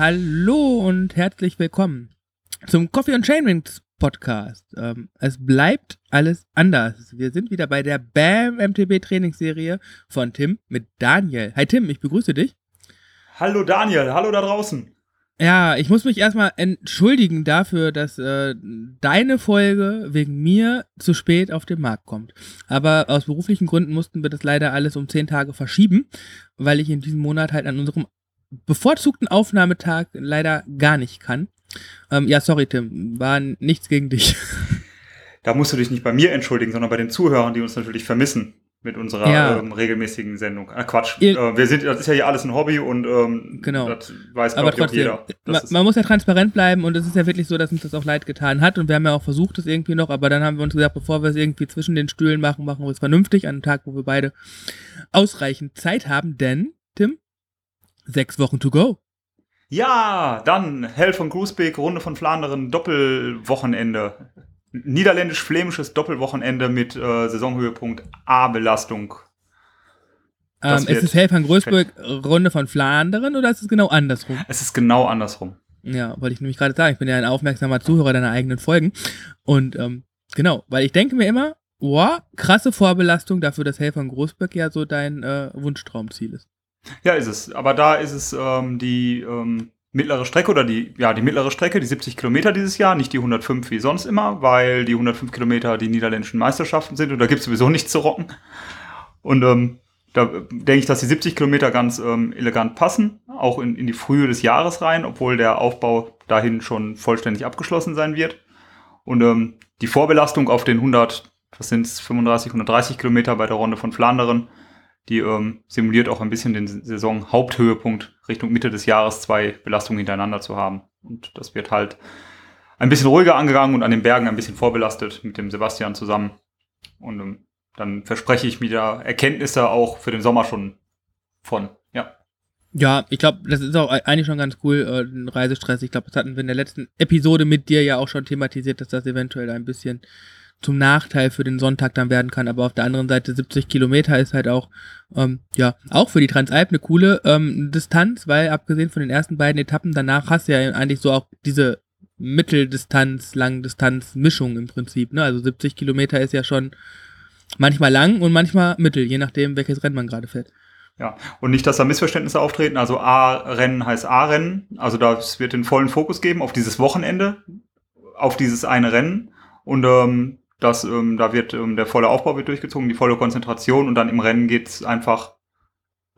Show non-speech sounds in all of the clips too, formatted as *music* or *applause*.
Hallo und herzlich willkommen zum Coffee und Chainrings Podcast. Ähm, es bleibt alles anders. Wir sind wieder bei der BAM MTB Trainingsserie von Tim mit Daniel. Hi Tim, ich begrüße dich. Hallo Daniel, hallo da draußen. Ja, ich muss mich erstmal entschuldigen dafür, dass äh, deine Folge wegen mir zu spät auf den Markt kommt. Aber aus beruflichen Gründen mussten wir das leider alles um zehn Tage verschieben, weil ich in diesem Monat halt an unserem bevorzugten Aufnahmetag leider gar nicht kann. Ähm, ja, sorry, Tim, war nichts gegen dich. *laughs* Da musst du dich nicht bei mir entschuldigen, sondern bei den Zuhörern, die uns natürlich vermissen mit unserer ja. ähm, regelmäßigen Sendung. Ah, Quatsch. Ihr, äh, wir sind, das ist ja hier alles ein Hobby und ähm, genau. das weiß Aber trotzdem, jeder. Man, man, muss ja transparent bleiben und es ist ja wirklich so, dass uns das auch leid getan hat und wir haben ja auch versucht, das irgendwie noch, aber dann haben wir uns gesagt, bevor wir es irgendwie zwischen den Stühlen machen, machen wir es vernünftig an einem Tag, wo wir beide ausreichend Zeit haben, denn, Tim, sechs Wochen to go. Ja, dann Hell von Groesbeek, Runde von Flandern, Doppelwochenende niederländisch-flämisches Doppelwochenende mit äh, Saisonhöhepunkt A-Belastung. Ähm, ist es Hell van Größburg Runde von Flandern oder ist es genau andersrum? Es ist genau andersrum. Ja, wollte ich nämlich gerade sagen. Ich bin ja ein aufmerksamer Zuhörer deiner eigenen Folgen. Und ähm, genau, weil ich denke mir immer, wow, krasse Vorbelastung dafür, dass Hell von Großburg ja so dein äh, Wunschtraumziel ist. Ja, ist es. Aber da ist es ähm, die ähm, mittlere Strecke oder die, ja, die mittlere Strecke, die 70 Kilometer dieses Jahr, nicht die 105 wie sonst immer, weil die 105 Kilometer die niederländischen Meisterschaften sind und da gibt es sowieso nichts zu rocken. Und ähm, da denke ich, dass die 70 Kilometer ganz ähm, elegant passen, auch in, in die Frühe des Jahres rein, obwohl der Aufbau dahin schon vollständig abgeschlossen sein wird. Und ähm, die Vorbelastung auf den 100, was sind es, 35, 130 Kilometer bei der Runde von Flandern, die ähm, simuliert auch ein bisschen den Saison-Haupthöhepunkt Richtung Mitte des Jahres zwei Belastungen hintereinander zu haben. Und das wird halt ein bisschen ruhiger angegangen und an den Bergen ein bisschen vorbelastet mit dem Sebastian zusammen. Und ähm, dann verspreche ich mir da Erkenntnisse auch für den Sommer schon von. Ja. Ja, ich glaube, das ist auch eigentlich schon ganz cool, äh, Reisestress. Ich glaube, das hatten wir in der letzten Episode mit dir ja auch schon thematisiert, dass das eventuell ein bisschen zum Nachteil für den Sonntag dann werden kann. Aber auf der anderen Seite 70 Kilometer ist halt auch, ähm, ja, auch für die Transalp eine coole ähm, Distanz, weil abgesehen von den ersten beiden Etappen danach hast du ja eigentlich so auch diese Mitteldistanz, Langdistanz-Mischung im Prinzip. Ne? Also 70 Kilometer ist ja schon manchmal lang und manchmal mittel, je nachdem, welches Rennen man gerade fährt. Ja, und nicht, dass da Missverständnisse auftreten. Also A-Rennen heißt A-Rennen. Also das wird den vollen Fokus geben auf dieses Wochenende, auf dieses eine Rennen. Und ähm, dass ähm, da wird ähm, der volle Aufbau wird durchgezogen, die volle Konzentration und dann im Rennen geht's einfach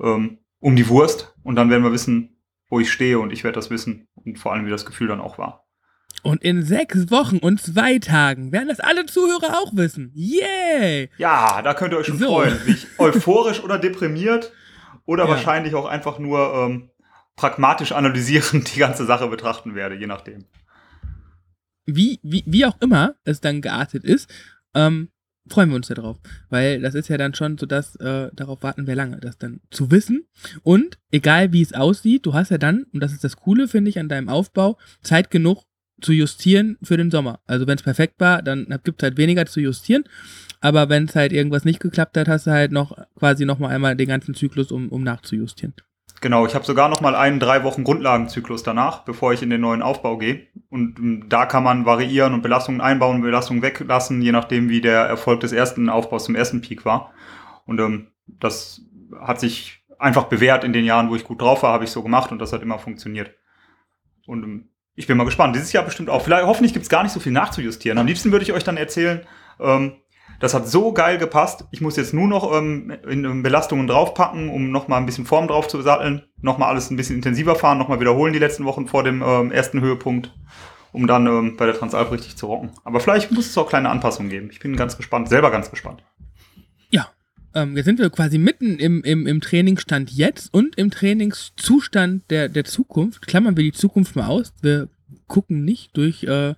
ähm, um die Wurst und dann werden wir wissen, wo ich stehe und ich werde das wissen und vor allem, wie das Gefühl dann auch war. Und in sechs Wochen und zwei Tagen werden das alle Zuhörer auch wissen. Yay! Ja, da könnt ihr euch schon so. freuen, wie ich euphorisch oder deprimiert oder ja. wahrscheinlich auch einfach nur ähm, pragmatisch analysierend die ganze Sache betrachten werde, je nachdem wie, wie, wie auch immer es dann geartet ist, ähm, freuen wir uns darauf. Weil das ist ja dann schon so, dass äh, darauf warten wir lange, das dann zu wissen. Und egal wie es aussieht, du hast ja dann, und das ist das Coole, finde ich, an deinem Aufbau, Zeit genug zu justieren für den Sommer. Also wenn es perfekt war, dann gibt es halt weniger zu justieren. Aber wenn es halt irgendwas nicht geklappt hat, hast du halt noch quasi noch mal einmal den ganzen Zyklus, um, um nachzujustieren. Genau, ich habe sogar noch mal einen drei Wochen Grundlagenzyklus danach, bevor ich in den neuen Aufbau gehe. Und ähm, da kann man variieren und Belastungen einbauen Belastungen weglassen, je nachdem, wie der Erfolg des ersten Aufbaus zum ersten Peak war. Und ähm, das hat sich einfach bewährt in den Jahren, wo ich gut drauf war, habe ich so gemacht und das hat immer funktioniert. Und ähm, ich bin mal gespannt. Dieses Jahr bestimmt auch. Vielleicht, hoffentlich gibt's gar nicht so viel nachzujustieren. Am liebsten würde ich euch dann erzählen, ähm, das hat so geil gepasst. Ich muss jetzt nur noch ähm, in, in Belastungen draufpacken, um noch mal ein bisschen Form drauf zu satteln, noch mal alles ein bisschen intensiver fahren, noch mal wiederholen die letzten Wochen vor dem ähm, ersten Höhepunkt, um dann ähm, bei der Transalp richtig zu rocken. Aber vielleicht muss es auch kleine Anpassungen geben. Ich bin ganz gespannt, selber ganz gespannt. Ja, ähm, jetzt sind wir quasi mitten im, im, im Trainingsstand jetzt und im Trainingszustand der, der Zukunft. Klammern wir die Zukunft mal aus. Wir gucken nicht durch äh,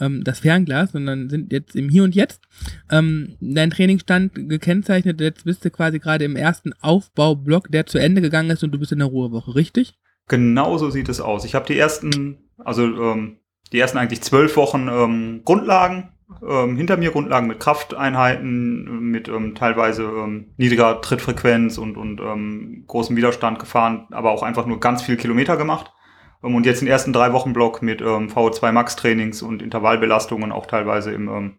ähm, das Fernglas, sondern sind jetzt im Hier und Jetzt. Ähm, dein Trainingsstand gekennzeichnet, jetzt bist du quasi gerade im ersten Aufbaublock, der zu Ende gegangen ist und du bist in der Ruhewoche, richtig? Genau so sieht es aus. Ich habe die ersten, also ähm, die ersten eigentlich zwölf Wochen ähm, Grundlagen ähm, hinter mir, Grundlagen mit Krafteinheiten, mit ähm, teilweise ähm, niedriger Trittfrequenz und, und großem Widerstand gefahren, aber auch einfach nur ganz viel Kilometer gemacht und jetzt den ersten drei Wochen Block mit ähm, VO2 Max Trainings und Intervallbelastungen auch teilweise im ähm,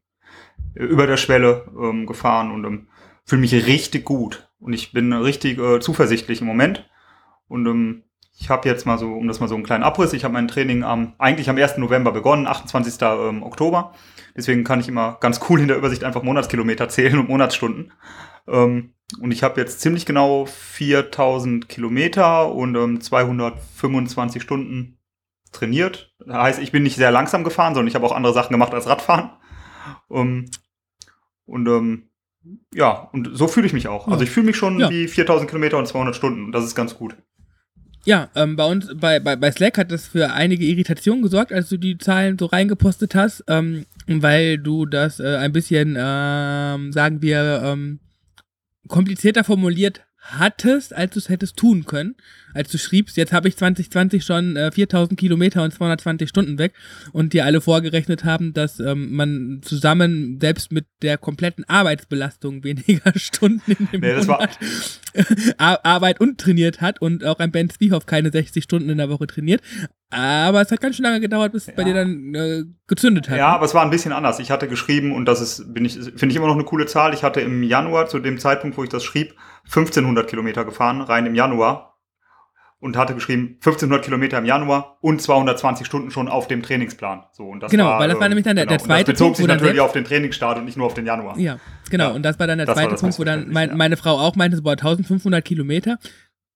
über der Schwelle ähm, gefahren und ähm, fühle mich richtig gut. Und ich bin richtig äh, zuversichtlich im Moment. Und ähm, ich habe jetzt mal so, um das mal so einen kleinen Abriss, ich habe mein Training am, eigentlich am 1. November begonnen, 28. Ähm, Oktober. Deswegen kann ich immer ganz cool in der Übersicht einfach Monatskilometer zählen und Monatsstunden. Ähm, und ich habe jetzt ziemlich genau 4000 Kilometer und ähm, 225 Stunden trainiert. Das heißt, ich bin nicht sehr langsam gefahren, sondern ich habe auch andere Sachen gemacht als Radfahren. Um, und ähm, ja, und so fühle ich mich auch. Also ich fühle mich schon ja. wie 4000 Kilometer und 200 Stunden. Und das ist ganz gut. Ja, ähm, bei uns, bei, bei, bei Slack hat das für einige Irritationen gesorgt, als du die Zahlen so reingepostet hast, ähm, weil du das äh, ein bisschen, ähm, sagen wir, ähm, komplizierter formuliert hattest, als du es hättest tun können, als du schriebst, jetzt habe ich 2020 schon äh, 4000 Kilometer und 220 Stunden weg und dir alle vorgerechnet haben, dass ähm, man zusammen selbst mit der kompletten Arbeitsbelastung *laughs* weniger Stunden in dem nee, Monat Arbeit und trainiert hat und auch ein Ben Zwiehoff keine 60 Stunden in der Woche trainiert. Aber es hat ganz schön lange gedauert, bis es ja. bei dir dann äh, gezündet hat. Ja, aber es war ein bisschen anders. Ich hatte geschrieben, und das ist, bin ich, finde ich immer noch eine coole Zahl. Ich hatte im Januar, zu dem Zeitpunkt, wo ich das schrieb, 1500 Kilometer gefahren, rein im Januar. Und hatte geschrieben, 1500 Kilometer im Januar und 220 Stunden schon auf dem Trainingsplan. So, und das genau, war, weil das war nämlich dann der, genau. der zweite und das bezog Punkt, sich natürlich auf den Trainingsstart und nicht nur auf den Januar. Ja, genau. Ja. Und das war dann der zweite Punkt, wo dann mein, meine Frau auch meinte, boah, 1500 Kilometer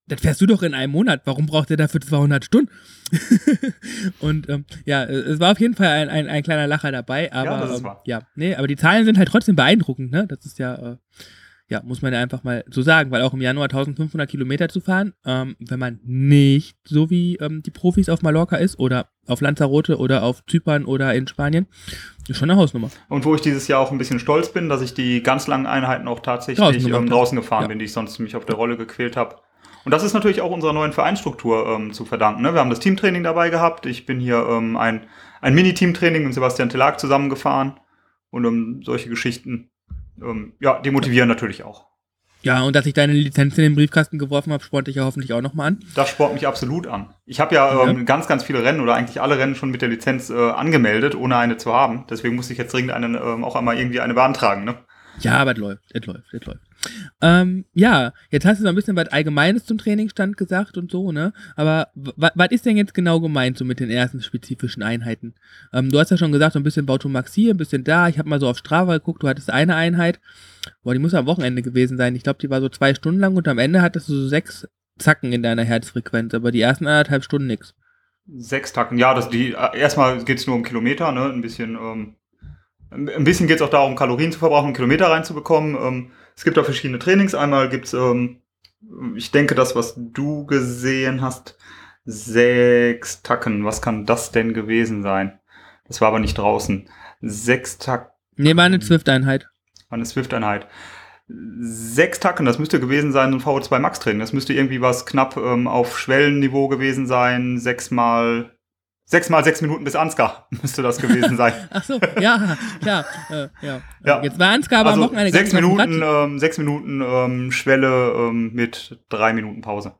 das fährst du doch in einem Monat. Warum braucht ihr dafür 200 Stunden? *laughs* und ähm, ja, es war auf jeden Fall ein, ein, ein kleiner Lacher dabei. Aber ja, das ist ähm, wahr. ja, nee, aber die Zahlen sind halt trotzdem beeindruckend. Ne? Das ist ja, äh, ja, muss man ja einfach mal so sagen, weil auch im Januar 1500 Kilometer zu fahren, ähm, wenn man nicht so wie ähm, die Profis auf Mallorca ist oder auf Lanzarote oder auf Zypern oder in Spanien, ist schon eine Hausnummer. Und wo ich dieses Jahr auch ein bisschen stolz bin, dass ich die ganz langen Einheiten auch tatsächlich draußen, ähm, draußen gefahren ja. bin, die ich sonst mich auf der Rolle gequält habe. Und das ist natürlich auch unserer neuen Vereinsstruktur ähm, zu verdanken. Ne? Wir haben das Teamtraining dabei gehabt. Ich bin hier ähm, ein, ein Mini-Teamtraining mit Sebastian Tellag zusammengefahren. Und um solche Geschichten, ähm, ja, die motivieren natürlich auch. Ja, und dass ich deine Lizenz in den Briefkasten geworfen habe, spornt dich ja hoffentlich auch nochmal an. Das spornt mich absolut an. Ich habe ja, ähm, ganz, ganz viele Rennen oder eigentlich alle Rennen schon mit der Lizenz äh, angemeldet, ohne eine zu haben. Deswegen musste ich jetzt dringend einen, ähm, auch einmal irgendwie eine beantragen. Ne? Ja, aber es läuft, es läuft, es läuft. Ähm, ja, jetzt hast du so ein bisschen was Allgemeines zum Trainingsstand gesagt und so, ne? Aber was ist denn jetzt genau gemeint so mit den ersten spezifischen Einheiten? Ähm, du hast ja schon gesagt, so ein bisschen Bautomax hier, ein bisschen da. Ich habe mal so auf Strava geguckt, du hattest eine Einheit. Boah, die muss am Wochenende gewesen sein. Ich glaube, die war so zwei Stunden lang und am Ende hattest du so sechs Zacken in deiner Herzfrequenz, aber die ersten anderthalb Stunden nix. Sechs Tacken, ja, das die erstmal geht's nur um Kilometer, ne? Ein bisschen, ähm, ein bisschen geht's auch darum, Kalorien zu verbrauchen, Kilometer reinzubekommen. Ähm, es gibt auch verschiedene Trainings. Einmal gibt's, ähm, ich denke, das, was du gesehen hast, sechs Tacken. Was kann das denn gewesen sein? Das war aber nicht draußen. Sechs Tacken. Nee, war eine Swift-Einheit. War eine Swift-Einheit. Sechs Tacken, das müsste gewesen sein, ein VO2 Max-Training. Das müsste irgendwie was knapp ähm, auf Schwellenniveau gewesen sein. Sechsmal Sechs mal sechs Minuten bis Ansgar *laughs* müsste das gewesen sein. *laughs* Ach so, ja, klar. Äh, ja. ja. Jetzt war Ansgar aber also am Wochenende sechs Minuten, ähm, sechs Minuten ähm, Schwelle ähm, mit drei Minuten Pause.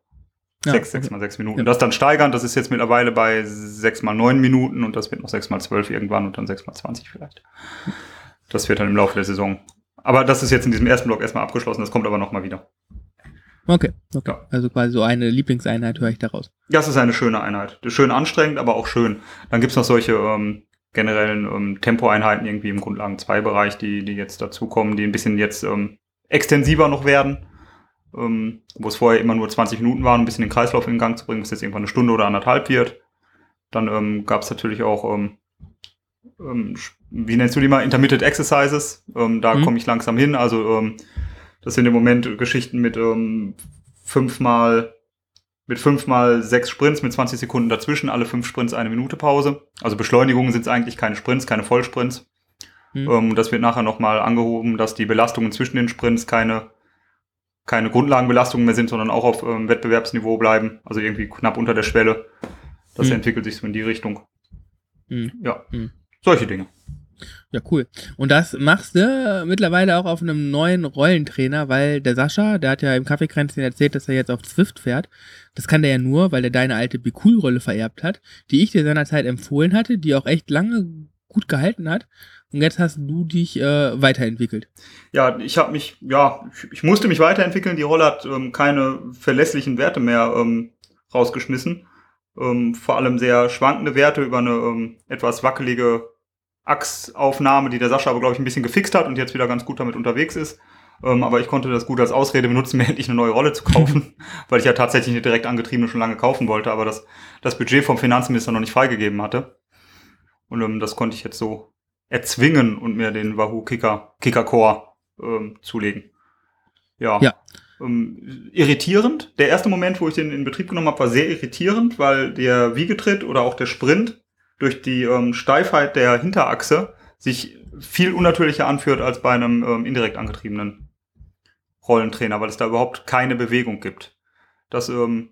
Ja, sechs, okay. sechs mal sechs Minuten. Ja. Das dann steigern, das ist jetzt mittlerweile bei sechs mal neun Minuten und das wird noch sechs mal zwölf irgendwann und dann sechs mal zwanzig vielleicht. Das wird dann im Laufe der Saison. Aber das ist jetzt in diesem ersten Block erstmal abgeschlossen, das kommt aber nochmal wieder. Okay, okay. Ja. Also quasi so eine Lieblingseinheit höre ich daraus. Ja, es ist eine schöne Einheit. Schön anstrengend, aber auch schön. Dann gibt's noch solche ähm, generellen ähm, Tempoeinheiten irgendwie im Grundlagen-2-Bereich, die, die jetzt dazukommen, die ein bisschen jetzt ähm, extensiver noch werden. Ähm, wo es vorher immer nur 20 Minuten waren, ein bisschen den Kreislauf in Gang zu bringen, was jetzt irgendwann eine Stunde oder anderthalb wird. Dann ähm, gab es natürlich auch, ähm, ähm, wie nennst du die mal, Intermittent Exercises. Ähm, da mhm. komme ich langsam hin. Also ähm, das sind im Moment Geschichten mit ähm, fünfmal mit fünfmal sechs Sprints mit 20 Sekunden dazwischen, alle fünf Sprints eine Minute Pause. Also Beschleunigungen sind es eigentlich keine Sprints, keine Vollsprints. Mhm. Ähm, das wird nachher nochmal angehoben, dass die Belastungen zwischen den Sprints keine, keine Grundlagenbelastungen mehr sind, sondern auch auf ähm, Wettbewerbsniveau bleiben. Also irgendwie knapp unter der Schwelle. Das mhm. entwickelt sich so in die Richtung. Mhm. Ja, hm. solche Dinge. Ja, cool. Und das machst du mittlerweile auch auf einem neuen Rollentrainer, weil der Sascha, der hat ja im Kaffeekränzchen erzählt, dass er jetzt auf Zwift fährt. Das kann der ja nur, weil er deine alte Be-Cool-Rolle vererbt hat, die ich dir seinerzeit empfohlen hatte, die auch echt lange gut gehalten hat. Und jetzt hast du dich äh, weiterentwickelt. Ja, ich habe mich, ja, ich, ich, musste mich weiterentwickeln. Die Rolle hat ähm, keine verlässlichen Werte mehr ähm, rausgeschmissen. Ähm, vor allem sehr schwankende Werte über eine ähm, etwas wackelige Achsaufnahme, die der Sascha aber, glaube ich, ein bisschen gefixt hat und jetzt wieder ganz gut damit unterwegs ist. Ähm, aber ich konnte das gut als Ausrede benutzen, *laughs* mir endlich eine neue Rolle zu kaufen, *laughs* weil ich ja tatsächlich eine direkt angetriebene schon lange kaufen wollte, aber das, das Budget vom Finanzminister noch nicht freigegeben hatte. Und ähm, das konnte ich jetzt so erzwingen und mir den Wahoo Kicker, Kicker Core ähm, zulegen. Ja. ja. Ähm, irritierend. Der erste Moment, wo ich den in Betrieb genommen habe, war sehr irritierend, weil der Wiegetritt oder auch der Sprint durch die ähm, Steifheit der Hinterachse sich viel unnatürlicher anfühlt als bei einem ähm, indirekt angetriebenen Rollentrainer, weil es da überhaupt keine Bewegung gibt. Das, ähm,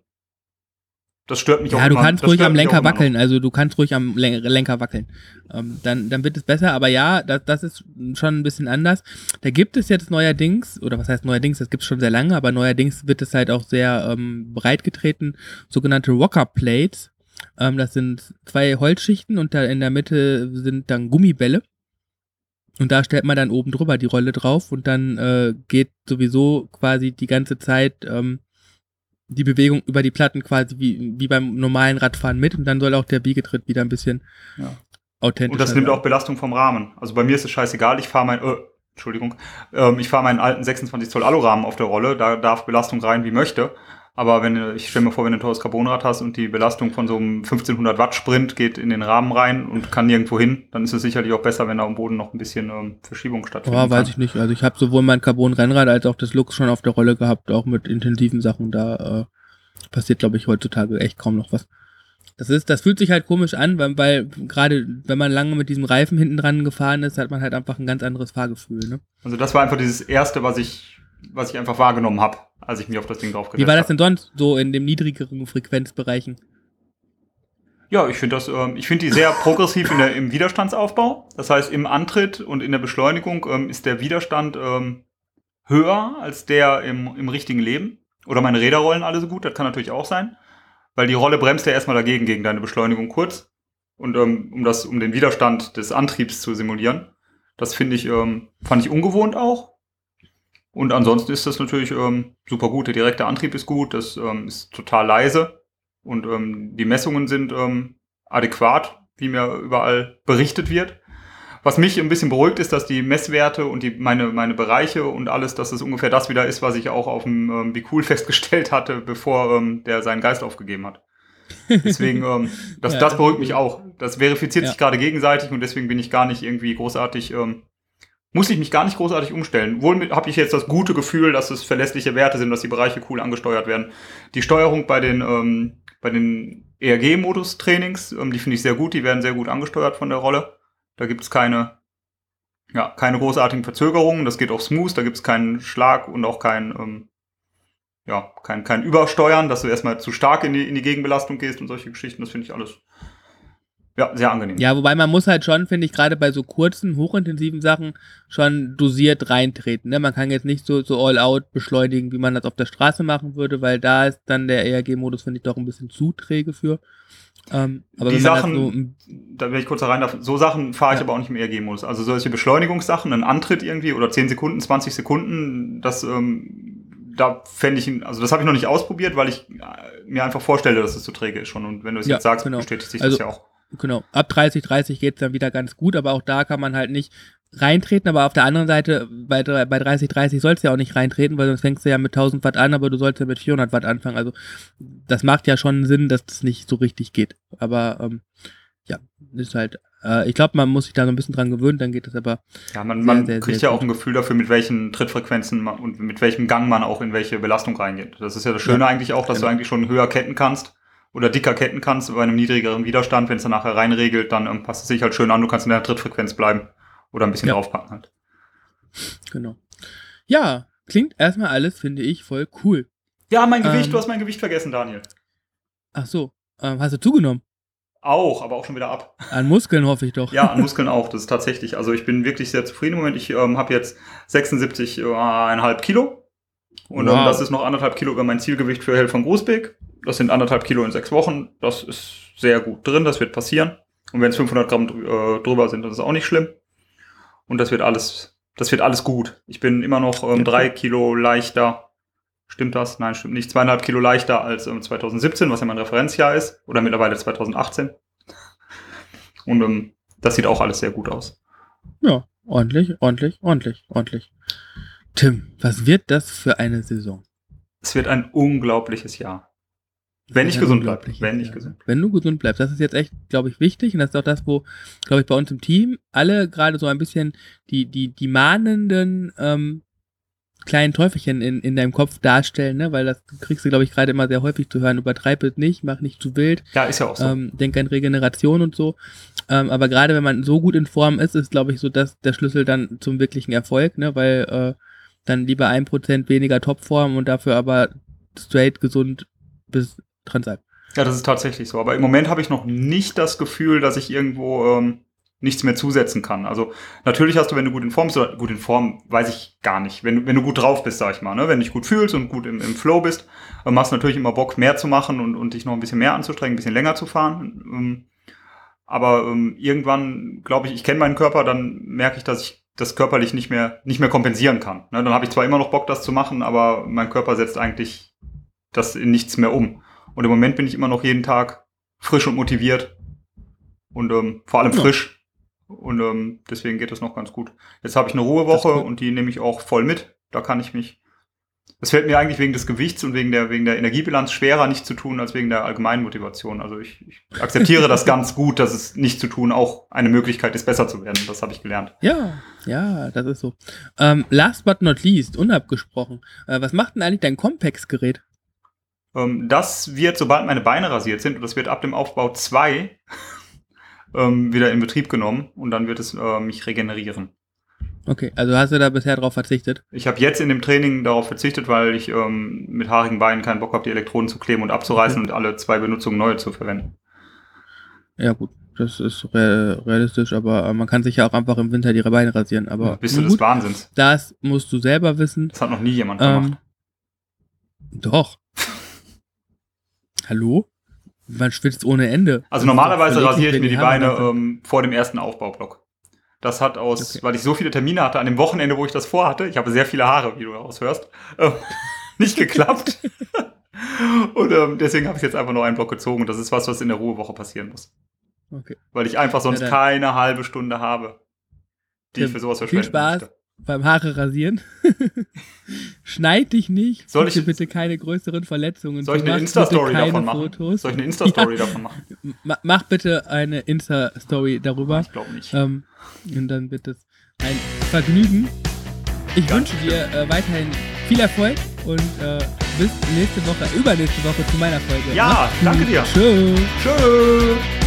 das stört mich ja, auch Ja, du kannst ruhig am Lenker wackeln, also du kannst ruhig am Lenker wackeln. Ähm, dann, dann wird es besser, aber ja, das, das ist schon ein bisschen anders. Da gibt es jetzt neuerdings, oder was heißt neuerdings, das gibt es schon sehr lange, aber neuerdings wird es halt auch sehr ähm, breit getreten, sogenannte Rocker Plates. Ähm, das sind zwei Holzschichten und da in der Mitte sind dann Gummibälle. Und da stellt man dann oben drüber die Rolle drauf und dann äh, geht sowieso quasi die ganze Zeit ähm, die Bewegung über die Platten quasi wie, wie beim normalen Radfahren mit und dann soll auch der Biegetritt wieder ein bisschen ja. authentisch Und das nimmt auch Belastung vom Rahmen. Also bei mir ist es scheißegal, ich fahre mein, äh, Entschuldigung, ähm, ich fahre meinen alten 26 Zoll Alurahmen auf der Rolle, da darf Belastung rein wie möchte. Aber wenn ich stelle mir vor, wenn du ein teures Carbonrad hast und die Belastung von so einem 1500 Watt Sprint geht in den Rahmen rein und kann nirgendwo hin, dann ist es sicherlich auch besser, wenn da am Boden noch ein bisschen ähm, Verschiebung stattfindet. Ja, weiß ich nicht. Also ich habe sowohl mein Carbon-Rennrad als auch das Lux schon auf der Rolle gehabt, auch mit intensiven Sachen. Da äh, passiert, glaube ich, heutzutage echt kaum noch was. Das ist, das fühlt sich halt komisch an, weil, weil gerade wenn man lange mit diesem Reifen hinten dran gefahren ist, hat man halt einfach ein ganz anderes Fahrgefühl. Ne? Also das war einfach dieses erste, was ich, was ich einfach wahrgenommen habe als ich mich auf das Ding draufgesetzt habe. Wie war das denn sonst so in den niedrigeren Frequenzbereichen? Ja, ich finde das, ähm, ich finde die sehr progressiv in der, im Widerstandsaufbau. Das heißt, im Antritt und in der Beschleunigung ähm, ist der Widerstand ähm, höher als der im, im richtigen Leben. Oder meine Räder rollen alle so gut, das kann natürlich auch sein. Weil die Rolle bremst ja erstmal dagegen, gegen deine Beschleunigung kurz. Und ähm, um das, um den Widerstand des Antriebs zu simulieren. Das finde ich, ähm, fand ich ungewohnt auch. Und ansonsten ist das natürlich ähm, super gut. Der direkte Antrieb ist gut, das ähm, ist total leise und ähm, die Messungen sind ähm, adäquat, wie mir überall berichtet wird. Was mich ein bisschen beruhigt ist, dass die Messwerte und die, meine, meine Bereiche und alles, dass es ungefähr das wieder ist, was ich auch auf dem ähm, Be Cool *laughs* festgestellt hatte, bevor ähm, der seinen Geist aufgegeben hat. Deswegen, ähm, *laughs* das, ja, das beruhigt mich auch. Das verifiziert ja. sich gerade gegenseitig und deswegen bin ich gar nicht irgendwie großartig ähm, muss ich mich gar nicht großartig umstellen. Wohl habe ich jetzt das gute Gefühl, dass es verlässliche Werte sind, dass die Bereiche cool angesteuert werden. Die Steuerung bei den, ähm, bei den ERG-Modus-Trainings, ähm, die finde ich sehr gut, die werden sehr gut angesteuert von der Rolle. Da gibt es keine, ja, keine großartigen Verzögerungen, das geht auch smooth, da gibt es keinen Schlag und auch kein, ähm, ja, kein, kein Übersteuern, dass du erstmal zu stark in die, in die Gegenbelastung gehst und solche Geschichten, das finde ich alles ja, sehr angenehm. Ja, wobei man muss halt schon, finde ich, gerade bei so kurzen, hochintensiven Sachen schon dosiert reintreten. Ne? Man kann jetzt nicht so, so all out beschleunigen, wie man das auf der Straße machen würde, weil da ist dann der ERG-Modus, finde ich, doch ein bisschen zu träge für. Ähm, aber die Sachen, so, da will ich kurz da rein darf, so Sachen fahre ich ja. aber auch nicht im ERG-Modus. Also solche Beschleunigungssachen, ein Antritt irgendwie oder 10 Sekunden, 20 Sekunden, das ähm, da fände ich also das habe ich noch nicht ausprobiert, weil ich äh, mir einfach vorstelle, dass es zu träge ist schon. Und wenn du es ja, jetzt sagst, genau. bestätigt sich also, das ja auch. Genau, ab 30, 30 geht's dann wieder ganz gut, aber auch da kann man halt nicht reintreten, aber auf der anderen Seite, bei, bei 30, 30 sollst du ja auch nicht reintreten, weil sonst fängst du ja mit 1000 Watt an, aber du sollst ja mit 400 Watt anfangen. Also das macht ja schon Sinn, dass das nicht so richtig geht. Aber ähm, ja, ist halt, äh, ich glaube, man muss sich da so ein bisschen dran gewöhnen, dann geht das aber. Ja, man, man sehr, kriegt sehr ja auch ein Gefühl dafür, mit welchen Trittfrequenzen man, und mit welchem Gang man auch in welche Belastung reingeht. Das ist ja das Schöne ja, eigentlich auch, dass genau. du eigentlich schon höher ketten kannst oder dicker ketten kannst bei einem niedrigeren Widerstand, wenn es dann nachher reinregelt, dann ähm, passt es sich halt schön an, du kannst in der Trittfrequenz bleiben oder ein bisschen ja. draufpacken halt. Genau. Ja, klingt erstmal alles, finde ich, voll cool. Ja, mein Gewicht, ähm, du hast mein Gewicht vergessen, Daniel. Ach so, ähm, hast du zugenommen? Auch, aber auch schon wieder ab. An Muskeln hoffe ich doch. Ja, an Muskeln auch. Das ist tatsächlich. Also ich bin wirklich sehr zufrieden im Moment. Ich ähm, habe jetzt 76,5 äh, Kilo. Und Wow. das ist noch anderthalb Kilo über mein Zielgewicht für Hell von Großbeck. Das sind anderthalb Kilo in sechs Wochen. Das ist sehr gut drin. Das wird passieren. Und wenn es 500 Gramm drü- äh, drüber sind, das ist auch nicht schlimm. Und das wird alles, das wird alles gut. Ich bin immer noch ähm, drei Kilo leichter. Stimmt das? Nein, stimmt nicht. Zweieinhalb Kilo leichter als ähm, 2017, was ja mein Referenzjahr ist. Oder mittlerweile 2018. Und ähm, das sieht auch alles sehr gut aus. Ja, ordentlich, ordentlich, ordentlich, ordentlich. Tim, was wird das für eine Saison? Es wird ein unglaubliches Jahr. Wenn ich gesund bleibe. Wenn ich Ja. gesund Wenn du gesund bleibst, das ist jetzt echt, glaube ich, wichtig und das ist auch das, wo, glaube ich, bei uns im Team alle gerade so ein bisschen die, die, die mahnenden ähm, kleinen Teufelchen in, in deinem Kopf darstellen, ne? weil das kriegst du, glaube ich, gerade immer sehr häufig zu hören. Übertreib es nicht, mach nicht zu wild, Ja, ist ja auch so. ähm, denk an Regeneration und so. Ähm, aber gerade wenn man so gut in Form ist, ist, glaube ich, so das der Schlüssel dann zum wirklichen Erfolg, ne? weil äh, dann lieber ein Prozent weniger Topform und dafür aber straight gesund bis Transalp. Ja, das ist tatsächlich so. Aber im Moment habe ich noch nicht das Gefühl, dass ich irgendwo ähm, nichts mehr zusetzen kann. Also natürlich hast du, wenn du gut in Form bist, gut in Form, weiß ich gar nicht. Wenn, wenn du gut drauf bist, sag ich mal, ne? wenn du dich gut fühlst und gut im, im Flow bist, dann machst du natürlich immer Bock, mehr zu machen und, und dich noch ein bisschen mehr anzustrengen, ein bisschen länger zu fahren. Ähm, aber ähm, irgendwann, glaube ich, ich kenne meinen Körper, dann merke ich, dass ich das körperlich nicht mehr, nicht mehr kompensieren kann. Ne? Dann habe ich zwar immer noch Bock, das zu machen, aber mein Körper setzt eigentlich das in nichts mehr um. Und im Moment bin ich immer noch jeden Tag frisch und motiviert. Und ähm, vor allem Ja. frisch. Und ähm, deswegen geht das noch ganz gut. Jetzt habe ich eine Ruhewoche und die nehme ich auch voll mit. Da kann ich mich. Es fällt mir eigentlich wegen des Gewichts und wegen der, wegen der Energiebilanz schwerer, nicht zu tun, als wegen der allgemeinen Motivation. Also ich, ich akzeptiere das *laughs* ganz gut, dass es nicht zu tun auch eine Möglichkeit ist, besser zu werden. Das habe ich gelernt. Ja, ja, das ist so. Ähm, last but not least, unabgesprochen. Äh, was macht denn eigentlich dein Compex-Gerät? Ähm, das wird, sobald meine Beine rasiert sind, und das wird ab dem Aufbau 2 *laughs* ähm, wieder in Betrieb genommen und dann wird es äh, mich regenerieren. Okay, also hast du da bisher drauf verzichtet? Ich habe jetzt in dem Training darauf verzichtet, weil ich ähm, mit haarigen Beinen keinen Bock habe, die Elektroden zu kleben und abzureißen und alle zwei Benutzungen neue zu verwenden. Ja, gut, das ist re realistisch, aber äh, man kann sich ja auch einfach im Winter die Beine rasieren. Aber Bist du nun des gut, Wahnsinns? das musst du selber wissen. Das hat noch nie jemand Ähm, gemacht. doch. Hallo? Man schwitzt ohne Ende. Also normalerweise rasiere ich mir die Beine ähm, vor dem ersten Aufbaublock. Das hat aus, Okay. weil ich so viele Termine hatte, an dem Wochenende, wo ich das vorhatte, ich habe sehr viele Haare, wie du raushörst, ähm, *laughs* nicht geklappt. *laughs* und ähm, deswegen habe ich jetzt einfach nur einen Block gezogen. Und das ist was, was in der Ruhewoche passieren muss. Okay. Weil ich einfach sonst dann- keine halbe Stunde habe, die Tim, ich für sowas viel verschwenden Spaß. möchte. Beim Haare rasieren. *laughs* Schneid dich nicht. Soll bitte, ich- bitte keine größeren Verletzungen. Soll ich eine Insta-Story bitte keine davon machen? Fotos. Soll ich eine Insta-Story *laughs* davon machen? Ma mach bitte eine Insta-Story darüber. Ich glaube nicht. Ähm, und dann wird es ein Vergnügen. Ich wünsche dir äh, weiterhin viel Erfolg und äh, bis nächste Woche, übernächste Woche zu meiner Folge. Ja, danke dir. Tschö. Tschüss.